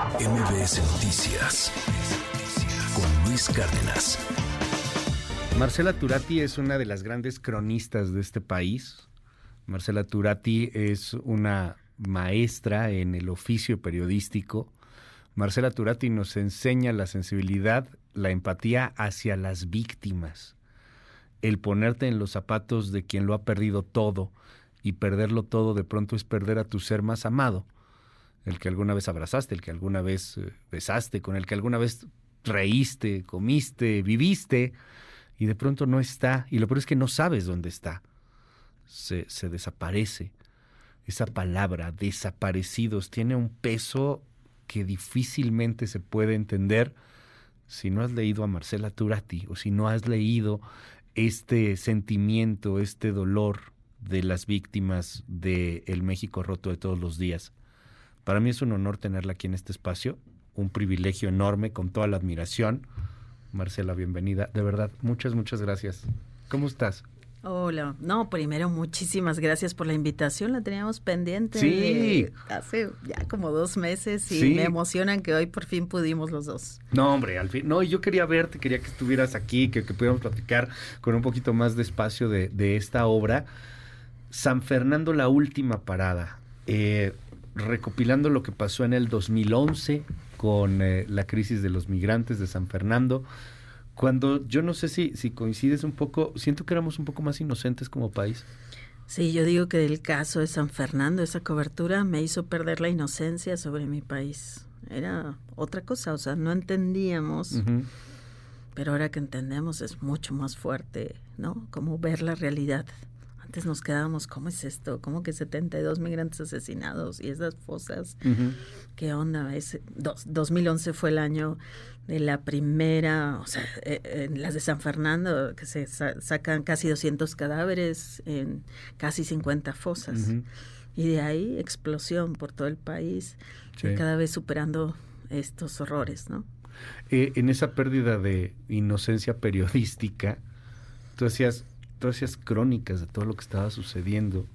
MBS Noticias con Luis Cárdenas. Marcela Turati es una de las grandes cronistas de este país. Marcela Turati es una maestra en el oficio periodístico. Marcela Turati nos enseña la sensibilidad, la empatía hacia las víctimas, el ponerte en los zapatos de quien lo ha perdido todo y perderlo todo de pronto es perder a tu ser más amado el que alguna vez abrazaste, el que alguna vez eh, besaste, con el que alguna vez reíste, comiste, viviste, y de pronto no está, y lo peor es que no sabes dónde está. Se, desaparece. Esa palabra, desaparecidos, tiene un peso que difícilmente se puede entender si no has leído a Marcela Turati o si no has leído este sentimiento, este dolor de las víctimas del el México roto de todos los días. Para mí es un honor tenerla aquí en este espacio, un privilegio enorme, con toda la admiración. Marcela, bienvenida. De verdad, muchas, muchas gracias. ¿Cómo estás? Hola, no, primero muchísimas gracias por la invitación, la teníamos pendiente sí. hace ya como dos meses y me emocionan que hoy por fin pudimos los dos. No, hombre, al fin, no, yo quería verte, quería que estuvieras aquí, que, que pudiéramos platicar con un poquito más de espacio de, de esta obra. San Fernando, la última parada. Eh, recopilando lo que pasó en el 2011 con eh, la crisis de los migrantes de San Fernando, cuando yo no sé si, si coincides un poco, siento que éramos un poco más inocentes como país. Sí, yo digo que el caso de San Fernando, esa cobertura me hizo perder la inocencia sobre mi país. Era otra cosa, o sea, no entendíamos, pero ahora que entendemos es mucho más fuerte, ¿no? Como ver la realidad. Antes nos quedábamos, ¿cómo es esto? ¿Cómo que 72 migrantes asesinados y esas fosas? ¿Qué onda? Ese, 2011 fue el año de la primera, o sea, eh, en las de San Fernando, que se sacan casi 200 cadáveres en casi 50 fosas. Y de ahí explosión por todo el país, cada vez superando estos horrores, ¿no? Eh, en esa pérdida de inocencia periodística, tú decías, crónicas de todo lo que estaba sucediendo.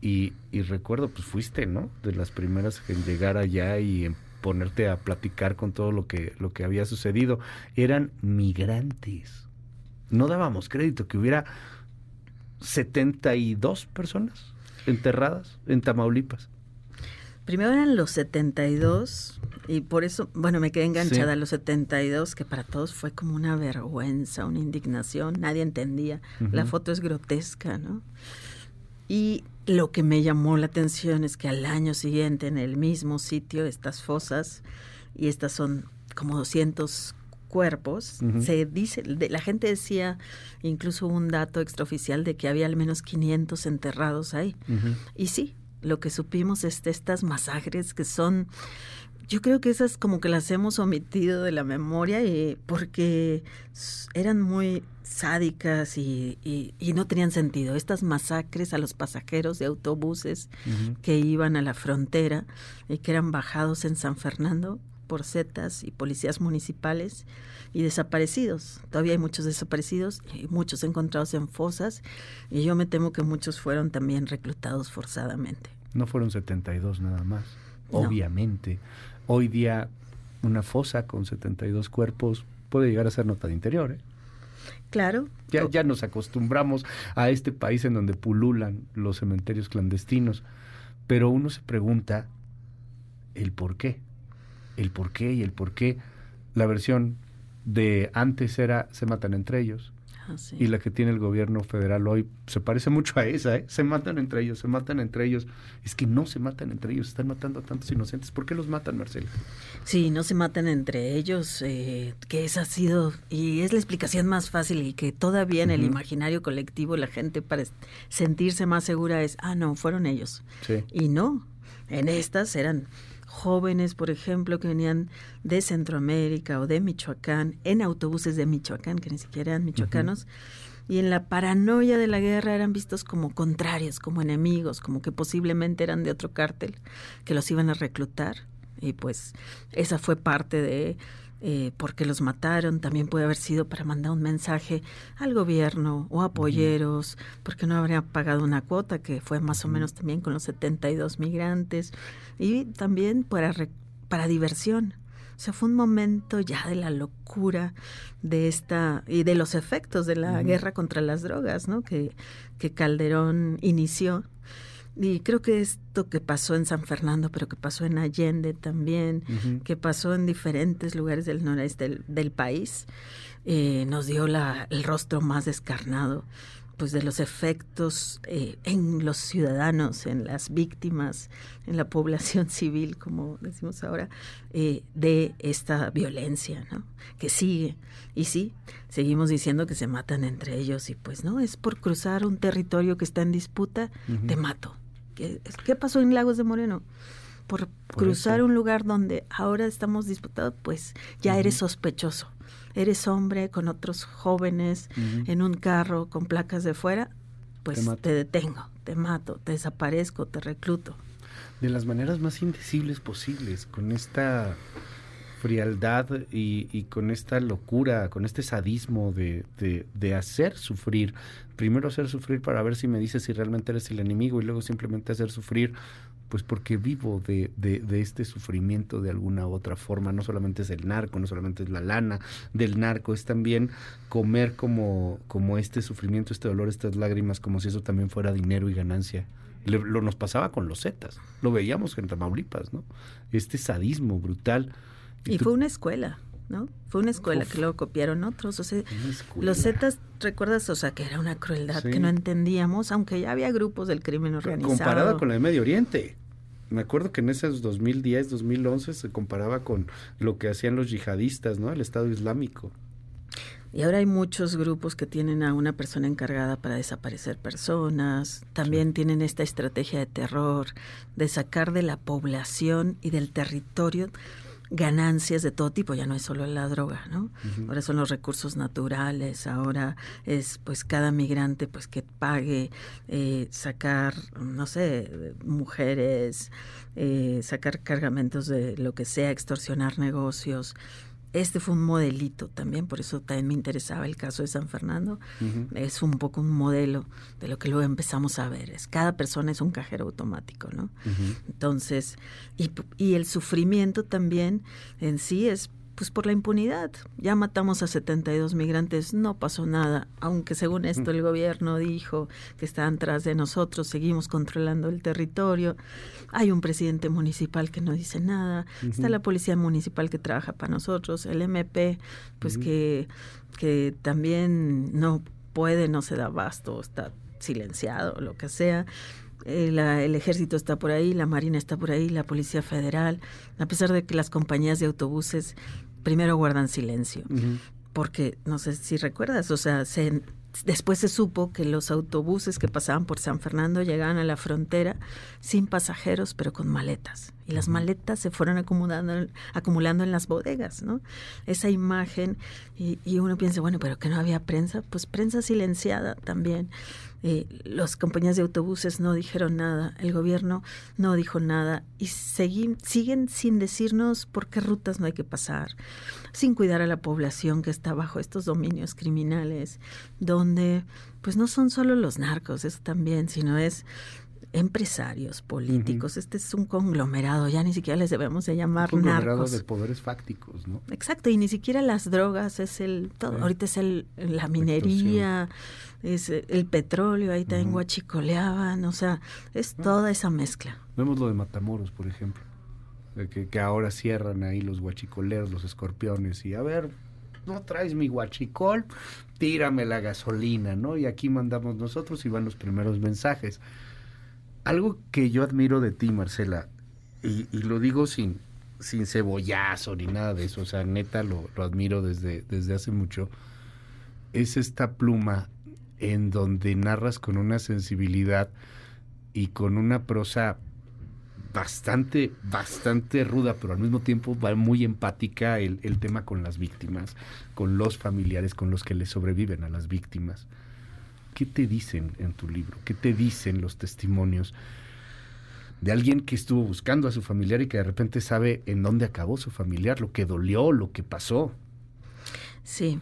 Y, recuerdo, pues fuiste, ¿no? De las primeras en llegar allá y en ponerte a platicar con todo lo que, lo que había sucedido. Eran migrantes. No dábamos crédito que hubiera 72 personas enterradas en Tamaulipas. Primero eran los 72 y por eso, bueno, me quedé enganchada a los 72, que para todos fue como una vergüenza, una indignación, nadie entendía. La foto es grotesca, ¿no? Y lo que me llamó la atención es que al año siguiente, en el mismo sitio, estas fosas, y estas son como 200 cuerpos, se dice, la gente decía, incluso un dato extraoficial de que había al menos 500 enterrados ahí. Y sí, lo que supimos es de estas masacres que son, yo creo que esas como que las hemos omitido de la memoria y porque eran muy sádicas y, y, no tenían sentido. Estas masacres a los pasajeros de autobuses que iban a la frontera y que eran bajados en San Fernando por zetas y policías municipales y desaparecidos. Todavía hay muchos desaparecidos y muchos encontrados en fosas y yo me temo que muchos fueron también reclutados forzadamente. No fueron 72 nada más, obviamente. Hoy día una fosa con 72 cuerpos puede llegar a ser nota de interior. ¿eh? Claro. Ya, ya nos acostumbramos a este país en donde pululan los cementerios clandestinos, pero uno se pregunta el por qué, el por qué y el por qué. La versión de antes era se matan entre ellos. Ah, y la que tiene el gobierno federal hoy se parece mucho a esa, ¿eh? Se matan entre ellos, se matan entre ellos. Es que no se matan entre ellos, están matando a tantos inocentes. ¿Por qué los matan, Marcela? Sí, no se matan entre ellos, eh, que esa ha sido, y es la explicación más fácil y que todavía en el imaginario colectivo la gente para sentirse más segura es, ah, no, fueron ellos. Y no, en estas eran jóvenes, por ejemplo, que venían de Centroamérica o de Michoacán, en autobuses de Michoacán, que ni siquiera eran michoacanos, y en la paranoia de la guerra eran vistos como contrarios, como enemigos, como que posiblemente eran de otro cártel, que los iban a reclutar. Y pues esa fue parte de eh, porque los mataron, también puede haber sido para mandar un mensaje al gobierno o a polleros, porque no habría pagado una cuota, que fue más o menos también con los 72 migrantes, y también para para diversión. O sea, fue un momento ya de la locura de esta y de los efectos de la guerra contra las drogas, ¿no? Que, que Calderón inició. Y creo que esto que pasó en San Fernando, pero que pasó en Allende también, que pasó en diferentes lugares del noreste del, país, eh, nos dio la, el rostro más descarnado pues de los efectos eh, en los ciudadanos, en las víctimas, en la población civil, como decimos ahora, eh, de esta violencia, ¿no? Que sigue. Y sí, seguimos diciendo que se matan entre ellos y pues no, es por cruzar un territorio que está en disputa, te mato. ¿Qué, ¿Qué, pasó en Lagos de Moreno? Por, cruzar un lugar donde ahora estamos disputados, pues ya eres sospechoso. Eres hombre con otros jóvenes en un carro con placas de fuera, pues te, detengo, te mato, te desaparezco, te recluto. De las maneras más indecibles posibles, con esta frialdad y, con esta locura, con este sadismo de, de, hacer sufrir. Primero hacer sufrir para ver si me dices si realmente eres el enemigo y luego simplemente hacer sufrir pues porque vivo de, de, este sufrimiento de alguna otra forma. No solamente es el narco, no solamente es la lana del narco, es también comer como, como este sufrimiento, este dolor, estas lágrimas, como si eso también fuera dinero y ganancia. lo nos pasaba con los Zetas, lo veíamos en Tamaulipas, ¿no? Este sadismo brutal. Y, fue una escuela. ¿no? Fue una escuela que luego copiaron otros. O sea, los Zetas, ¿recuerdas? O sea, que era una crueldad que no entendíamos, aunque ya había grupos del crimen organizado. Comparada con la de Medio Oriente. Me acuerdo que en esos 2010, 2011 se comparaba con lo que hacían los yihadistas, ¿no? El Estado Islámico. Y ahora hay muchos grupos que tienen a una persona encargada para desaparecer personas, también tienen esta estrategia de terror, de sacar de la población y del territorio ganancias de todo tipo, ya no es solo la droga, ¿no? Ahora son los recursos naturales, ahora es pues cada migrante pues que pague eh, sacar, no sé, mujeres, eh, sacar cargamentos de lo que sea, extorsionar negocios, este fue un modelito también, por eso también me interesaba el caso de San Fernando. Es un poco un modelo de lo que luego empezamos a ver. Es cada persona es un cajero automático, ¿no? Entonces, y, y el sufrimiento también en sí es pues por la impunidad. Ya matamos a 72 migrantes, no pasó nada, aunque según esto el gobierno dijo que estaban tras de nosotros, seguimos controlando el territorio. Hay un presidente municipal que no dice nada, está la policía municipal que trabaja para nosotros, el MP, pues que, que también no puede, no se da abasto, está silenciado, lo que sea. El, eh, el, ejército está por ahí, la marina está por ahí, la policía federal, a pesar de que las compañías de autobuses primero guardan silencio. Porque, no sé si recuerdas, o sea, se, después se supo que los autobuses que pasaban por San Fernando llegaban a la frontera sin pasajeros, pero con maletas. Y las maletas se fueron acumulando, acumulando en las bodegas, ¿no? Esa imagen, y, y uno piensa, bueno, pero que no había prensa, pues prensa silenciada también. Eh, las compañías de autobuses no dijeron nada, el gobierno no dijo nada y siguen sin decirnos por qué rutas no hay que pasar, sin cuidar a la población que está bajo estos dominios criminales, donde pues no son solo los narcos, eso también, sino es empresarios, políticos. Este es un conglomerado, ya ni siquiera les debemos de llamar un conglomerado de poderes fácticos, ¿no? Exacto, y ni siquiera las drogas es el todo. Ahorita es el la minería, es el petróleo, ahí también guachicoleaban, o sea, es toda esa mezcla. Vemos lo de Matamoros, por ejemplo, que, que ahora cierran ahí los guachicoleros, los escorpiones, y a ver, no traes mi guachicol, tírame la gasolina, ¿no? Y aquí mandamos nosotros y van los primeros mensajes. Algo que yo admiro de ti, Marcela, y, lo digo sin, sin cebollazo ni nada de eso, o sea, neta lo, lo admiro desde, desde hace mucho, es esta pluma en donde narras con una sensibilidad y con una prosa bastante, bastante ruda, pero al mismo tiempo va muy empática el, el, tema con las víctimas, con los familiares, con los que le sobreviven a las víctimas. ¿Qué te dicen en tu libro? ¿Qué te dicen los testimonios de alguien que estuvo buscando a su familiar y que de repente sabe en dónde acabó su familiar, lo que dolió, lo que pasó? Sí,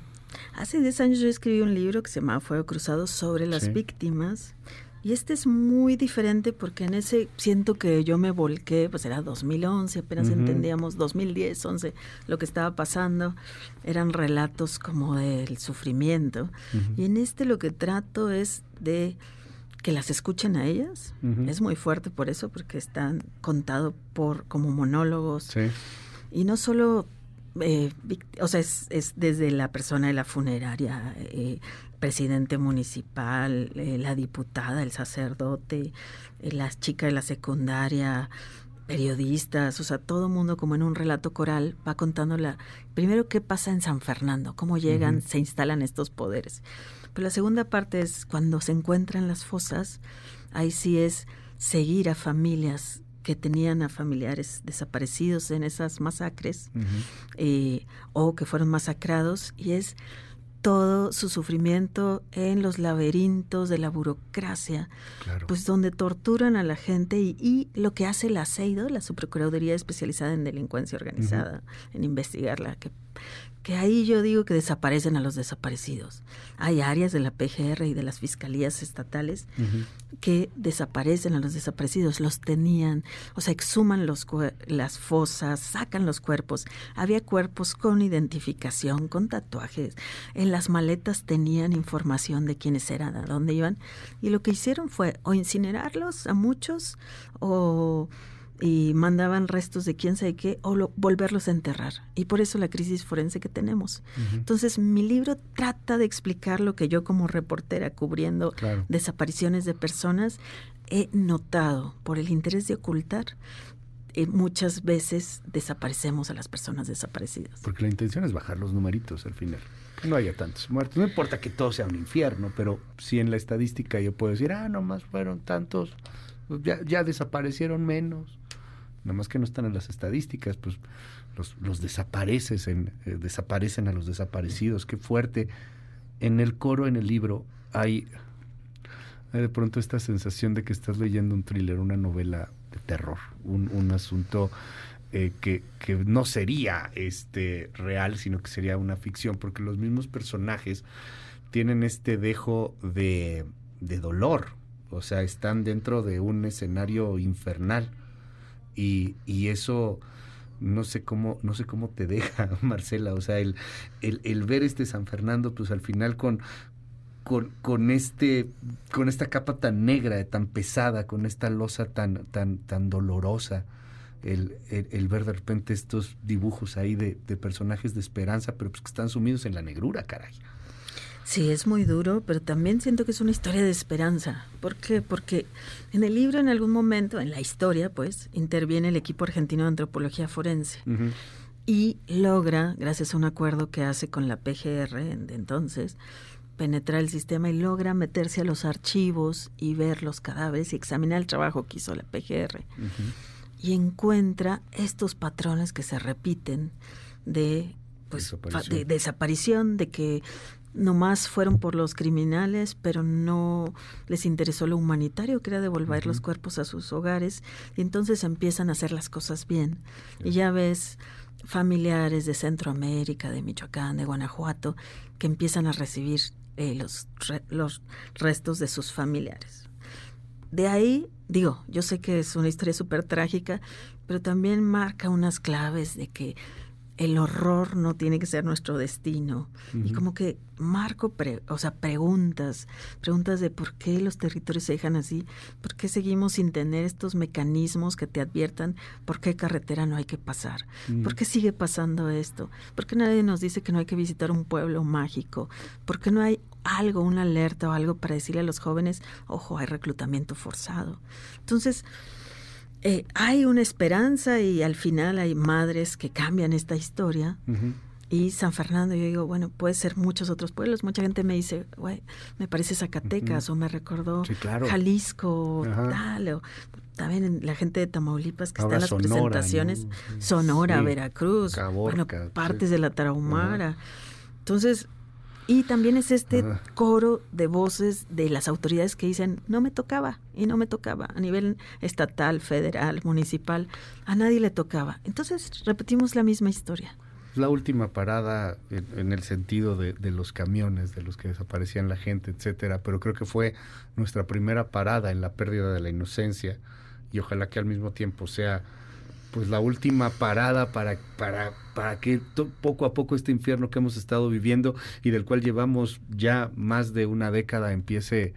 Hace 10 años yo escribí un libro que se llama Fuego Cruzado sobre las víctimas Y este es muy diferente porque en ese siento que yo me volqué, pues era 2011, apenas entendíamos 2010, 11, lo que estaba pasando. Eran relatos como del sufrimiento. Y en este lo que trato es de que las escuchen a ellas. Es muy fuerte por eso, porque están contados por como monólogos. Y no solo eh, o sea, es, desde la persona de la funeraria, eh, presidente municipal, eh, la diputada, el sacerdote, eh, las chicas de la secundaria, periodistas, o sea, todo el mundo como en un relato coral va contando la, primero qué pasa en San Fernando, cómo llegan, se instalan estos poderes. Pero la segunda parte es cuando se encuentran las fosas, ahí sí es seguir a familias que tenían a familiares desaparecidos en esas masacres eh, o que fueron masacrados y es todo su sufrimiento en los laberintos de la burocracia, pues donde torturan a la gente y, lo que hace la CEIDO, la Subprocuraduría especializada en delincuencia organizada, en investigarla, que que ahí yo digo que desaparecen a los desaparecidos. Hay áreas de la PGR y de las fiscalías estatales que desaparecen a los desaparecidos, los tenían, o sea, exhuman los, las fosas, sacan los cuerpos. Había cuerpos con identificación, con tatuajes. En las maletas tenían información de quiénes eran, a dónde iban. Y lo que hicieron fue o incinerarlos a muchos o y mandaban restos de quién sabe qué o volverlos a enterrar. Y por eso la crisis forense que tenemos. Entonces, mi libro trata de explicar lo que yo como reportera cubriendo desapariciones de personas he notado por el interés de ocultar. Eh, muchas veces desaparecemos a las personas desaparecidas. Porque la intención es bajar los numeritos al final. Que no haya tantos muertos. No importa que todo sea un infierno, pero si en la estadística yo puedo decir, ah, nomás fueron tantos, ya, ya desaparecieron menos nada más que no están en las estadísticas, pues los, los desapareces en, eh, desaparecen a los desaparecidos, qué fuerte. En el coro, en el libro, hay, de pronto esta sensación de que estás leyendo un thriller, una novela de terror, un, un asunto eh, que, que, no sería este real, sino que sería una ficción, porque los mismos personajes tienen este dejo de, de dolor, o sea, están dentro de un escenario infernal y, y eso no sé cómo no sé cómo te deja Marcela o sea el, el, el ver este San Fernando pues al final con con, con este con esta capa tan negra tan pesada con esta losa tan tan tan dolorosa el, el, ver de repente estos dibujos ahí de, de personajes de esperanza pero pues que están sumidos en la negrura caray Sí, es muy duro, pero también siento que es una historia de esperanza. ¿Por qué? Porque en el libro, en algún momento, en la historia, pues, interviene el equipo argentino de antropología forense. Y logra, gracias a un acuerdo que hace con la PGR de entonces, penetrar el sistema y logra meterse a los archivos y ver los cadáveres y examinar el trabajo que hizo la PGR. Y encuentra estos patrones que se repiten de pues de desaparición, de que nomás fueron por los criminales, pero no les interesó lo humanitario, que era devolver los cuerpos a sus hogares, y entonces empiezan a hacer las cosas bien. Y ya ves familiares de Centroamérica, de Michoacán, de Guanajuato, que empiezan a recibir eh, los, los restos de sus familiares. De ahí, digo, yo sé que es una historia súper trágica, pero también marca unas claves de que el horror no tiene que ser nuestro destino. Y como que marco, o sea, preguntas, preguntas de por qué los territorios se dejan así, por qué seguimos sin tener estos mecanismos que te adviertan por qué carretera no hay que pasar, por qué sigue pasando esto, por qué nadie nos dice que no hay que visitar un pueblo mágico, por qué no hay algo, una alerta o algo para decirle a los jóvenes, ojo, hay reclutamiento forzado. Entonces, eh, hay una esperanza y al final hay madres que cambian esta historia. Y San Fernando, yo digo, bueno, puede ser muchos otros pueblos. Mucha gente me dice, güey, me parece Zacatecas o me recordó Jalisco, tal, o también la gente de Tamaulipas que está en las presentaciones, Sonora, Veracruz, bueno, partes de la Tarahumara. Entonces, y también es este coro de voces de las autoridades que dicen, no me tocaba y no me tocaba, a nivel estatal, federal, municipal, a nadie le tocaba. Entonces repetimos la misma historia. la última parada en, el sentido de, los camiones, de los que desaparecían la gente, etcétera, pero creo que fue nuestra primera parada en la pérdida de la inocencia y ojalá que al mismo tiempo sea pues la última parada para, para, para que poco a poco este infierno que hemos estado viviendo y del cual llevamos ya más de una década empiece,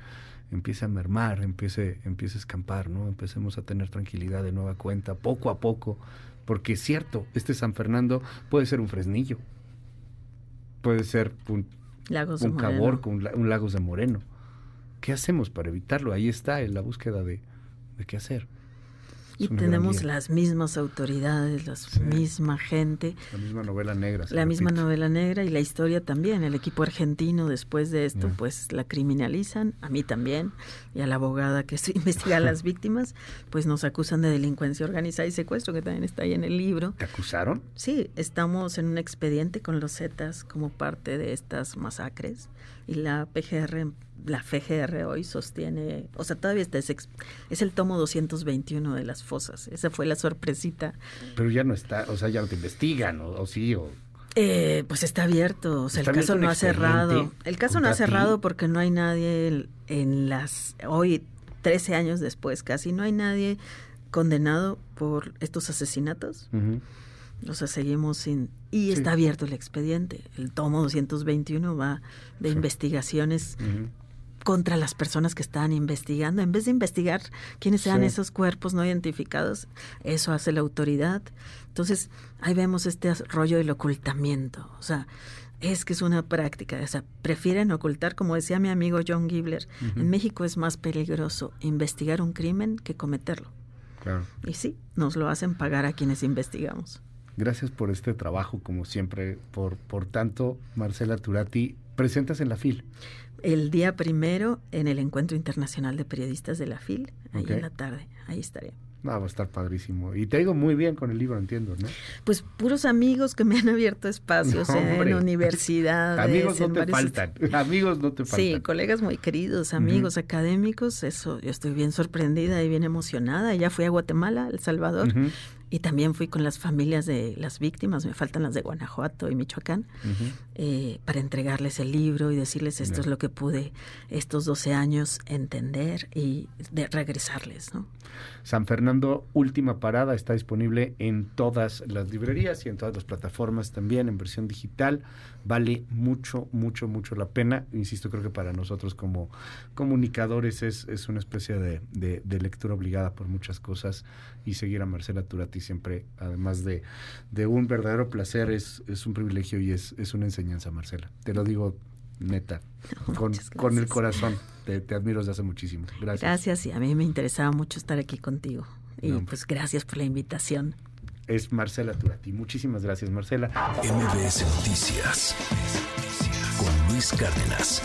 empiece a mermar, empiece, empiece a escampar, ¿no? Empecemos a tener tranquilidad de nueva cuenta, poco a poco, porque es cierto, este San Fernando puede ser un fresnillo, puede ser un, Lagos un Caborco, un, Lagos de Moreno. ¿Qué hacemos para evitarlo? Ahí está en la búsqueda de, de qué hacer. Y tenemos las mismas autoridades, la misma gente. La misma novela negra. La misma novela negra y la historia también. El equipo argentino después de esto pues la criminalizan, a mí también, y a la abogada que investiga a las víctimas, pues nos acusan de delincuencia organizada y secuestro, que también está ahí en el libro. ¿Te acusaron? Sí, estamos en un expediente con los Zetas como parte de estas masacres y la PGR la FGR hoy sostiene, o sea, todavía está, es, es, el tomo 221 de las fosas. Esa fue la sorpresita. Pero ya no está, o sea, ya no te investigan, o, sí, o... Eh, pues está abierto, o sea, el caso no ha cerrado. El caso no ha cerrado porque no hay nadie en las, hoy, 13 años después casi, no hay nadie condenado por estos asesinatos. O sea, seguimos sin... Y está abierto el expediente. El tomo 221 va de investigaciones contra las personas que están investigando. En vez de investigar quiénes sean esos cuerpos no identificados, eso hace la autoridad. Entonces, ahí vemos este rollo del ocultamiento. O sea, es que es una práctica. O sea, prefieren ocultar, como decía mi amigo John Gibler, en México es más peligroso investigar un crimen que cometerlo. Y sí, nos lo hacen pagar a quienes investigamos. Gracias por este trabajo, como siempre. Por, por tanto, Marcela Turati, presentas en la FIL el día primero en el Encuentro Internacional de Periodistas de la FIL, ahí en la tarde, ahí estaré. va a estar padrísimo. Y te ha ido muy bien con el libro, entiendo, ¿no? Pues puros amigos que me han abierto espacios en universidades. amigos no te faltan, amigos no te faltan. Sí, colegas muy queridos, amigos académicos, eso, yo estoy bien sorprendida y bien emocionada. Ya fui a Guatemala, El Salvador, y también fui con las familias de las víctimas, me faltan las de Guanajuato y Michoacán, eh, para entregarles el libro y decirles esto es lo que pude estos 12 años entender y de regresarles. ¿no? San Fernando, última parada, está disponible en todas las librerías y en todas las plataformas también en versión digital. Vale mucho, mucho, mucho la pena. Insisto, creo que para nosotros como comunicadores es, es una especie de, de, lectura obligada por muchas cosas y seguir a Marcela Turati siempre, además de, de un verdadero placer, es, es un privilegio y es, es una enseñanza, Marcela. Te lo digo neta, con, con, el corazón. Te, admiro desde hace muchísimo. Gracias. Gracias y a mí me interesaba mucho estar aquí contigo. Y pues gracias por la invitación. Es Marcela Turati. Muchísimas gracias, Marcela. MBS Noticias con Luis Cárdenas.